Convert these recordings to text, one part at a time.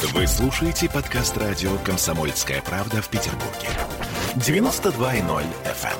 Вы слушаете подкаст радио «Комсомольская правда» в Петербурге. 92.0 FM.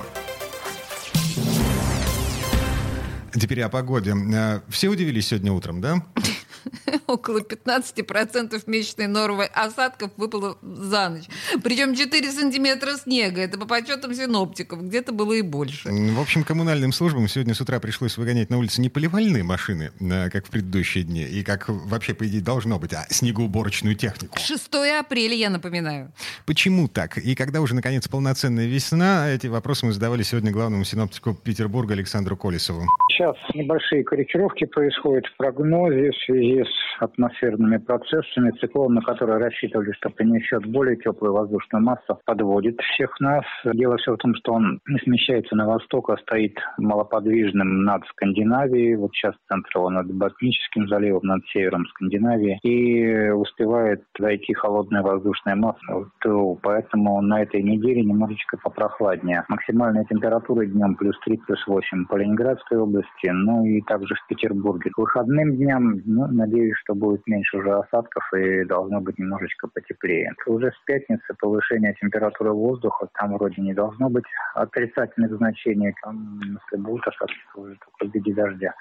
Теперь о погоде. Э, Все удивились сегодня утром, да? Около 15% месячной нормы осадков выпало за ночь. Причем 4 сантиметра снега. Это по подсчетам синоптиков. Где-то было и больше. В общем, коммунальным службам сегодня с утра пришлось выгонять на улице не поливальные машины, э, как в предыдущие дни, и как вообще, по идее, должно быть, а снегоуборочную технику. 6 апреля, я напоминаю. Почему так? И когда уже, наконец, полноценная весна, эти вопросы мы задавали сегодня главному синоптику Петербурга Александру Колесову. Сейчас небольшие корректировки происходят в прогнозе в связи с атмосферными процессами. Циклон, на который рассчитывали, что принесет более теплую воздушную массу, подводит всех нас. Дело все в том, что он не смещается на восток, а стоит малоподвижным над Скандинавией. Вот сейчас центр его над Ботническим заливом, над севером Скандинавии. И успевает дойти холодная воздушная масса. Э, поэтому на этой неделе немножечко попрохладнее. Максимальная температура днем плюс 3, плюс 8 по Ленинградской области, ну и также в Петербурге. К выходным дням, ну, надеюсь, что будет меньше уже осадков и должно быть немножечко потеплее. Уже с пятницы повышение температуры воздуха, там вроде не должно быть отрицательных значений, там, если будут осадки, то уже только в виде дождя.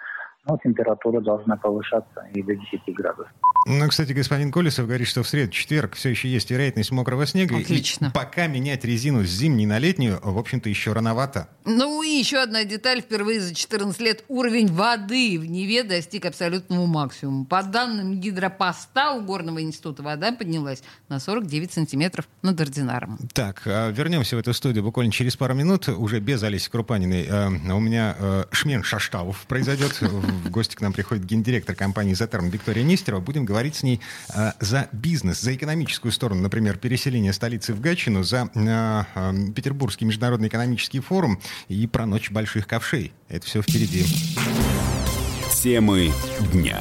Но температура должна повышаться и до 10 градусов. Ну, кстати, господин Колесов говорит, что в среду, четверг все еще есть вероятность мокрого снега. Отлично. И пока менять резину с зимней на летнюю, в общем-то, еще рановато. Ну и еще одна деталь. Впервые за 14 лет уровень воды в Неве достиг абсолютного максимума. По данным гидропоста у Горного института вода поднялась на 49 сантиметров над ординаром. Так, а вернемся в эту студию буквально через пару минут, уже без Олеси Крупаниной. Э, У меня э, шмен Шаштавов произойдет. В гости к нам приходит гендиректор компании «Затерм» Виктория Нестерова. Будем говорить с ней э, за бизнес, за экономическую сторону, например, переселение столицы в Гатчину, за э, э, Петербургский международный экономический форум и про ночь больших ковшей. Это все впереди. Темы дня.